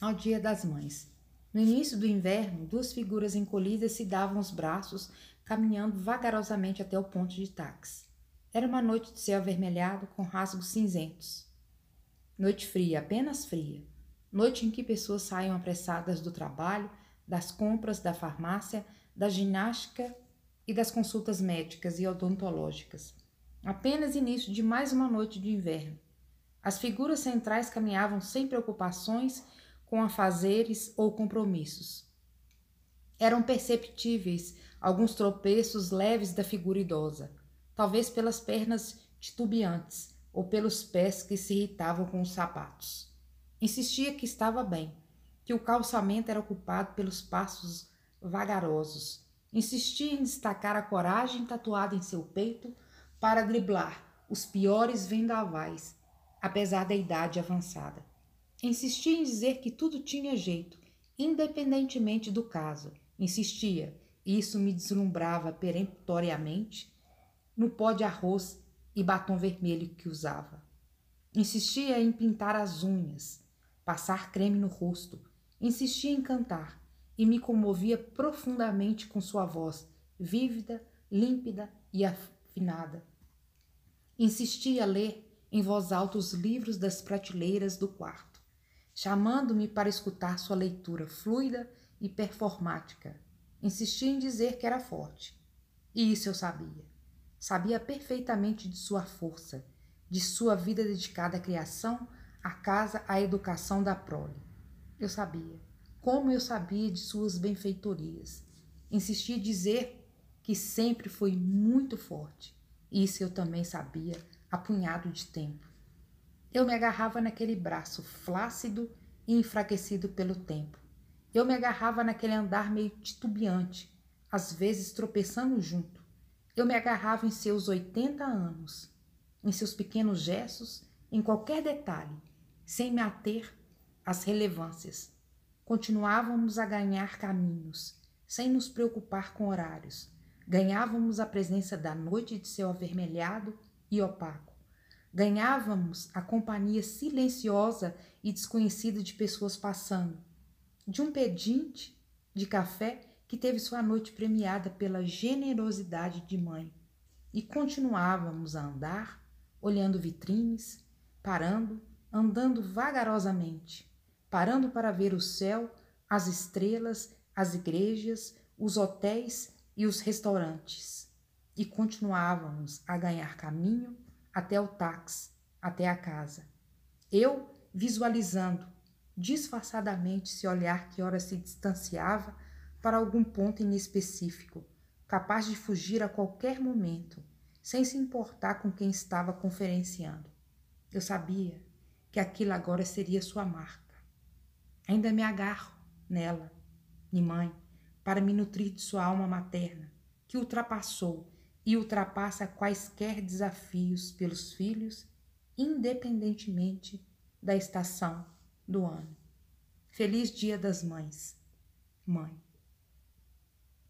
ao Dia das Mães. No início do inverno, duas figuras encolhidas se davam os braços, caminhando vagarosamente até o ponto de táxi. Era uma noite de céu avermelhado com rasgos cinzentos. Noite fria, apenas fria. Noite em que pessoas saem apressadas do trabalho, das compras, da farmácia, da ginástica e das consultas médicas e odontológicas. Apenas início de mais uma noite de inverno. As figuras centrais caminhavam sem preocupações com afazeres ou compromissos. Eram perceptíveis alguns tropeços leves da figura idosa, talvez pelas pernas titubeantes ou pelos pés que se irritavam com os sapatos. Insistia que estava bem, que o calçamento era ocupado pelos passos vagarosos. Insistia em destacar a coragem tatuada em seu peito para driblar os piores vendavais, apesar da idade avançada. Insistia em dizer que tudo tinha jeito, independentemente do caso. Insistia, e isso me deslumbrava peremptoriamente, no pó de arroz e batom vermelho que usava. Insistia em pintar as unhas, passar creme no rosto, insistia em cantar e me comovia profundamente com sua voz, vívida, límpida e afinada. Insistia a ler em voz alta os livros das prateleiras do quarto chamando-me para escutar sua leitura fluida e performática. Insistia em dizer que era forte. E isso eu sabia. Sabia perfeitamente de sua força, de sua vida dedicada à criação, à casa, à educação da prole. Eu sabia. Como eu sabia de suas benfeitorias. Insistia em dizer que sempre foi muito forte. Isso eu também sabia há punhado de tempo. Eu me agarrava naquele braço flácido e enfraquecido pelo tempo. Eu me agarrava naquele andar meio titubeante, às vezes tropeçando junto. Eu me agarrava em seus oitenta anos, em seus pequenos gestos, em qualquer detalhe, sem me ater às relevâncias. Continuávamos a ganhar caminhos, sem nos preocupar com horários. Ganhávamos a presença da noite de céu avermelhado e opaco Ganhávamos a companhia silenciosa e desconhecida de pessoas passando, de um pedinte de café que teve sua noite premiada pela generosidade de mãe. E continuávamos a andar, olhando vitrines, parando, andando vagarosamente, parando para ver o céu, as estrelas, as igrejas, os hotéis e os restaurantes. E continuávamos a ganhar caminho até o táxi, até a casa. Eu visualizando disfarçadamente se olhar que ora se distanciava para algum ponto inespecífico, capaz de fugir a qualquer momento, sem se importar com quem estava conferenciando. Eu sabia que aquilo agora seria sua marca. Ainda me agarro nela, minha mãe, para me nutrir de sua alma materna, que ultrapassou e ultrapassa quaisquer desafios pelos filhos, independentemente da estação do ano. Feliz Dia das Mães, mãe.